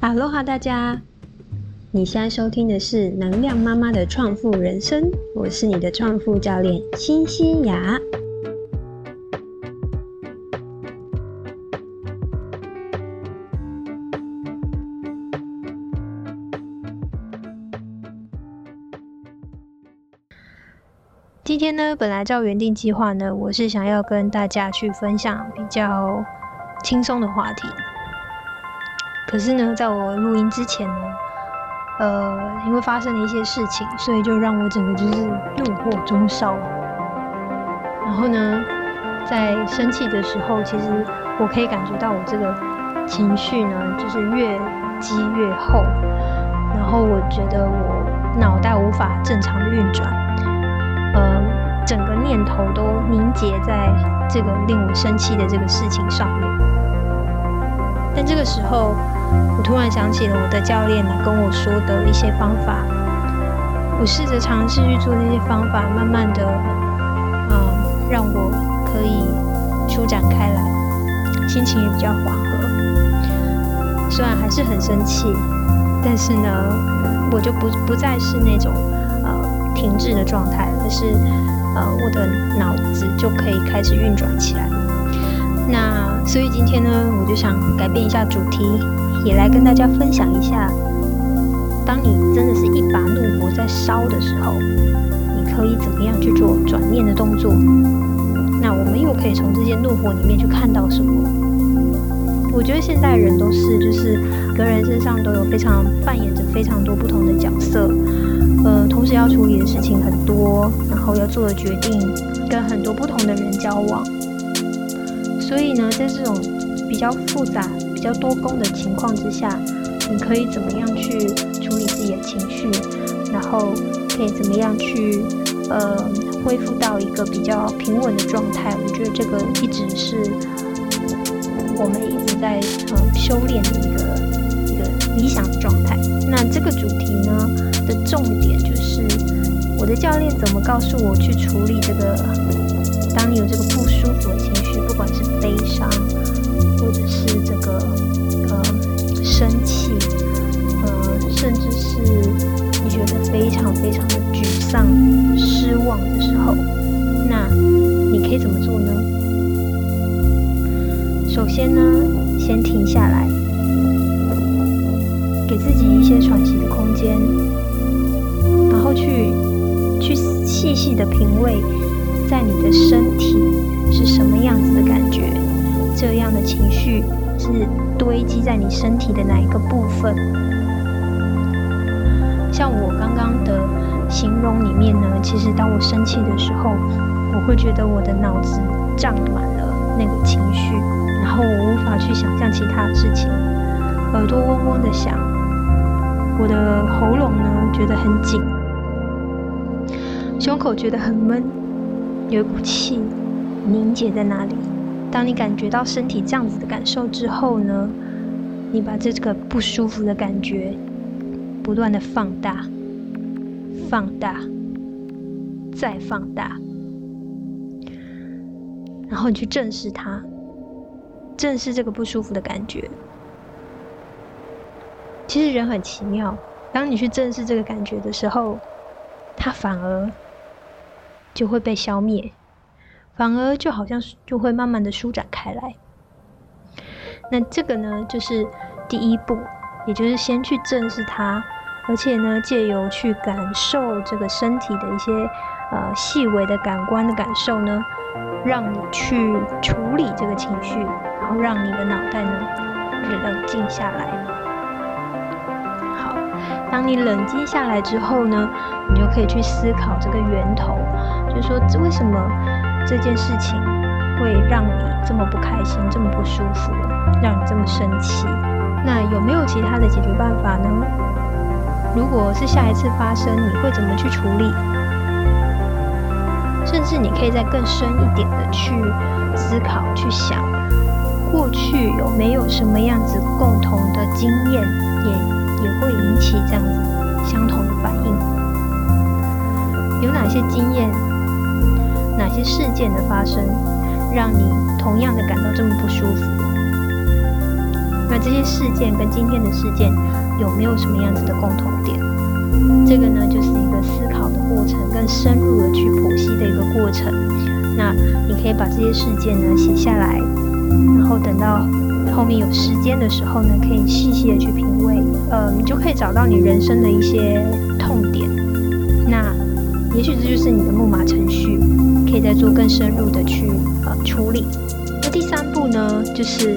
哈喽哈，大家！你现在收听的是能量妈妈的创富人生，我是你的创富教练欣欣雅。今天呢，本来照原定计划呢，我是想要跟大家去分享比较轻松的话题。可是呢，在我录音之前呢，呃，因为发生了一些事情，所以就让我整个就是怒火中烧。然后呢，在生气的时候，其实我可以感觉到我这个情绪呢，就是越积越厚。然后我觉得我脑袋无法正常的运转，呃，整个念头都凝结在这个令我生气的这个事情上面。但这个时候，我突然想起了我的教练来跟我说的一些方法，我试着尝试去做那些方法，慢慢的，嗯，让我可以舒展开来，心情也比较缓和。虽然还是很生气，但是呢，我就不不再是那种呃停滞的状态，而是呃我的脑子就可以开始运转起来。那所以今天呢，我就想改变一下主题。也来跟大家分享一下，当你真的是一把怒火在烧的时候，你可以怎么样去做转念的动作？那我们又可以从这些怒火里面去看到什么？我觉得现代人都是，就是个人身上都有非常扮演着非常多不同的角色，呃，同时要处理的事情很多，然后要做的决定跟很多不同的人交往，所以呢，在这种比较复杂。比较多功的情况之下，你可以怎么样去处理自己的情绪，然后可以怎么样去呃恢复到一个比较平稳的状态？我觉得这个一直是我们一直在呃修炼的一个一个理想状态。那这个主题呢的重点就是，我的教练怎么告诉我去处理这个？当你有这个不舒服的情不管是悲伤。或者是这个呃生气，呃甚至是你觉得非常非常的沮丧、失望的时候，那你可以怎么做呢？首先呢，先停下来，给自己一些喘息的空间，然后去去细细的品味，在你的身体是什么样子的感觉。这样的情绪是堆积在你身体的哪一个部分？像我刚刚的形容里面呢，其实当我生气的时候，我会觉得我的脑子胀满了那个情绪，然后我无法去想象其他事情，耳朵嗡嗡的响，我的喉咙呢觉得很紧，胸口觉得很闷，有一股气凝结在那里。当你感觉到身体这样子的感受之后呢，你把这个不舒服的感觉不断的放大、放大、再放大，然后你去正视它，正视这个不舒服的感觉。其实人很奇妙，当你去正视这个感觉的时候，它反而就会被消灭。反而就好像是就会慢慢的舒展开来。那这个呢，就是第一步，也就是先去正视它，而且呢，借由去感受这个身体的一些呃细微的感官的感受呢，让你去处理这个情绪，然后让你的脑袋呢冷静下来。好，当你冷静下来之后呢，你就可以去思考这个源头，就是说这为什么？这件事情会让你这么不开心，这么不舒服，让你这么生气。那有没有其他的解决办法呢？如果是下一次发生，你会怎么去处理？甚至你可以再更深一点的去思考、去想，过去有没有什么样子共同的经验，也也会引起这样子相同的反应？有哪些经验？哪些事件的发生，让你同样的感到这么不舒服？那这些事件跟今天的事件有没有什么样子的共同点？这个呢，就是一个思考的过程，更深入的去剖析的一个过程。那你可以把这些事件呢写下来，然后等到后面有时间的时候呢，可以细细的去品味，呃，你就可以找到你人生的一些痛点。那也许这就是你的木马程序，可以再做更深入的去呃处理。那第三步呢，就是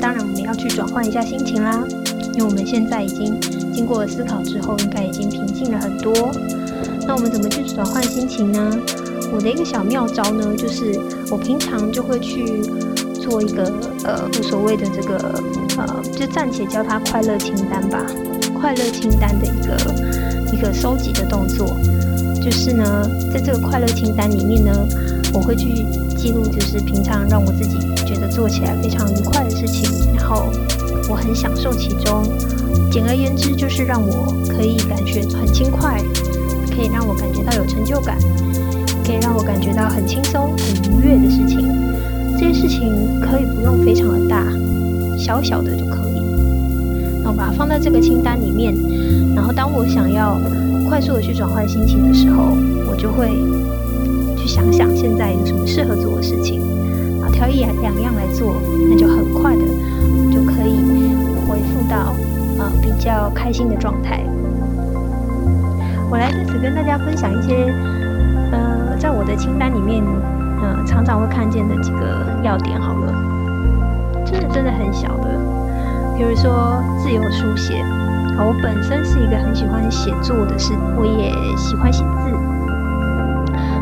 当然我们要去转换一下心情啦，因为我们现在已经经过了思考之后，应该已经平静了很多。那我们怎么去转换心情呢？我的一个小妙招呢，就是我平常就会去做一个呃所谓的这个呃，就暂且叫它快乐清单吧，快乐清单的一个一个收集的动作。就是呢，在这个快乐清单里面呢，我会去记录，就是平常让我自己觉得做起来非常愉快的事情，然后我很享受其中。简而言之，就是让我可以感觉很轻快，可以让我感觉到有成就感，可以让我感觉到很轻松、很愉悦的事情。这些事情可以不用非常的大，小小的就可以。那我把它放在这个清单里面，然后当我想要。快速的去转换心情的时候，我就会去想想现在有什么适合做的事情，啊，挑一两样来做，那就很快的就可以回复到呃比较开心的状态。我来在此跟大家分享一些呃在我的清单里面呃常常会看见的几个要点好了，真的真的很小的，比如说自由书写。我本身是一个很喜欢写作的，是我也喜欢写字，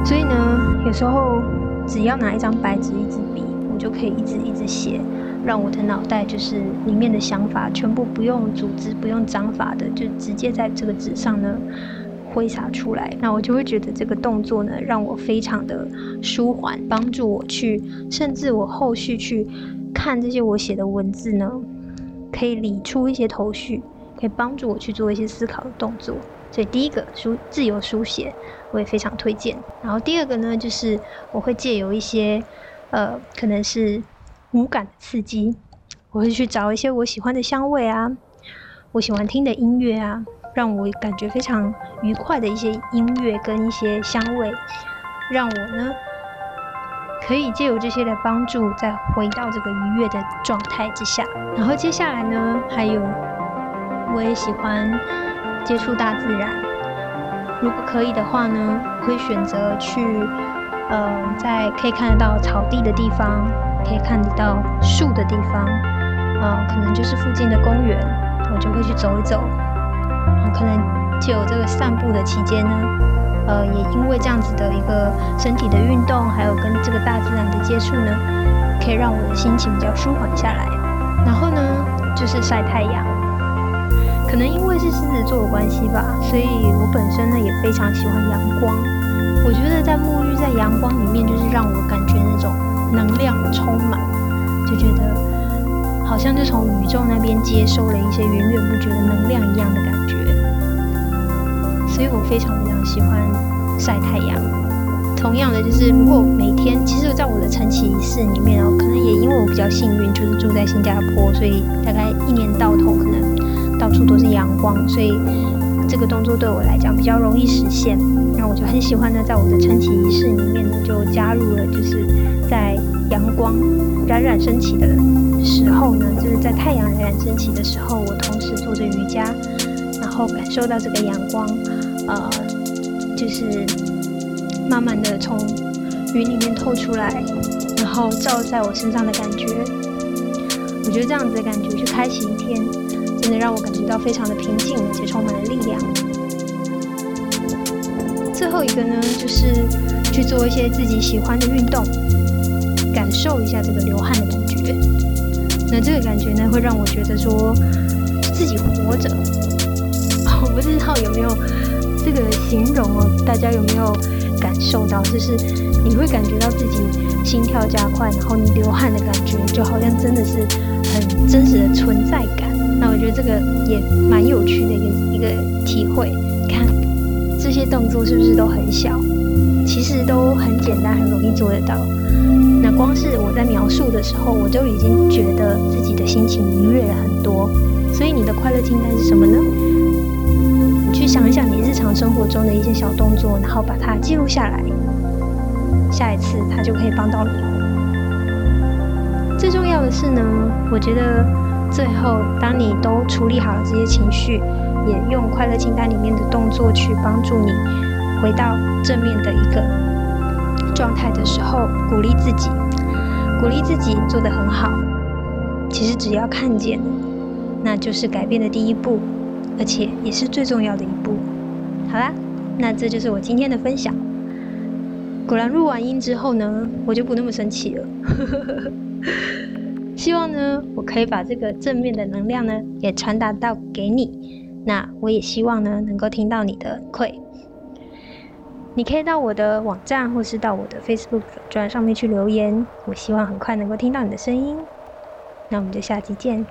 所以呢，有时候只要拿一张白纸、一支笔，我就可以一直一直写，让我的脑袋就是里面的想法全部不用组织、不用章法的，就直接在这个纸上呢挥洒出来。那我就会觉得这个动作呢，让我非常的舒缓，帮助我去，甚至我后续去看这些我写的文字呢，可以理出一些头绪。可以帮助我去做一些思考的动作，所以第一个书自由书写我也非常推荐。然后第二个呢，就是我会借由一些呃，可能是五感的刺激，我会去找一些我喜欢的香味啊，我喜欢听的音乐啊，让我感觉非常愉快的一些音乐跟一些香味，让我呢可以借由这些的帮助，再回到这个愉悦的状态之下。然后接下来呢，还有。我也喜欢接触大自然。如果可以的话呢，我会选择去，呃，在可以看得到草地的地方，可以看得到树的地方，嗯，可能就是附近的公园，我就会去走一走。可能就有这个散步的期间呢，呃，也因为这样子的一个身体的运动，还有跟这个大自然的接触呢，可以让我的心情比较舒缓下来。然后呢，就是晒太阳。可能因为是狮子座的关系吧，所以我本身呢也非常喜欢阳光。我觉得在沐浴在阳光里面，就是让我感觉那种能量充满，就觉得好像就从宇宙那边接收了一些源源不绝的能量一样的感觉。所以我非常非常喜欢晒太阳。同样的，就是如果每天，其实在我的晨起仪式里面哦，可能也因为我比较幸运，就是住在新加坡，所以大概一年到头可能。到处都是阳光，所以这个动作对我来讲比较容易实现。那我就很喜欢呢，在我的升旗仪式里面呢，就加入了，就是在阳光冉冉升起的时候呢，就是在太阳冉冉升起的时候，我同时做着瑜伽，然后感受到这个阳光，呃，就是慢慢的从云里面透出来，然后照在我身上的感觉。我觉得这样子的感觉去开启一天。真的让我感觉到非常的平静，而且充满了力量。最后一个呢，就是去做一些自己喜欢的运动，感受一下这个流汗的感觉。那这个感觉呢，会让我觉得说自己活着。我不知道有没有这个形容哦，大家有没有感受到？就是你会感觉到自己心跳加快，然后你流汗的感觉，就好像真的是很真实的存在感。那我觉得这个也蛮有趣的一个一个体会。看这些动作是不是都很小？其实都很简单，很容易做得到。那光是我在描述的时候，我就已经觉得自己的心情愉悦了很多。所以你的快乐清单是什么呢？你去想一想你日常生活中的一些小动作，然后把它记录下来。下一次它就可以帮到你。最重要的是呢，我觉得最后当你都处理好了这些情绪，也用快乐清单里面的动作去帮助你回到正面的一个状态的时候，鼓励自己，鼓励自己做得很好。其实只要看见，那就是改变的第一步，而且也是最重要的一步。好啦，那这就是我今天的分享。果然录完音之后呢，我就不那么生气了。希望呢，我可以把这个正面的能量呢，也传达到给你。那我也希望呢，能够听到你的馈。你可以到我的网站，或是到我的 Facebook 专上面去留言。我希望很快能够听到你的声音。那我们就下期见。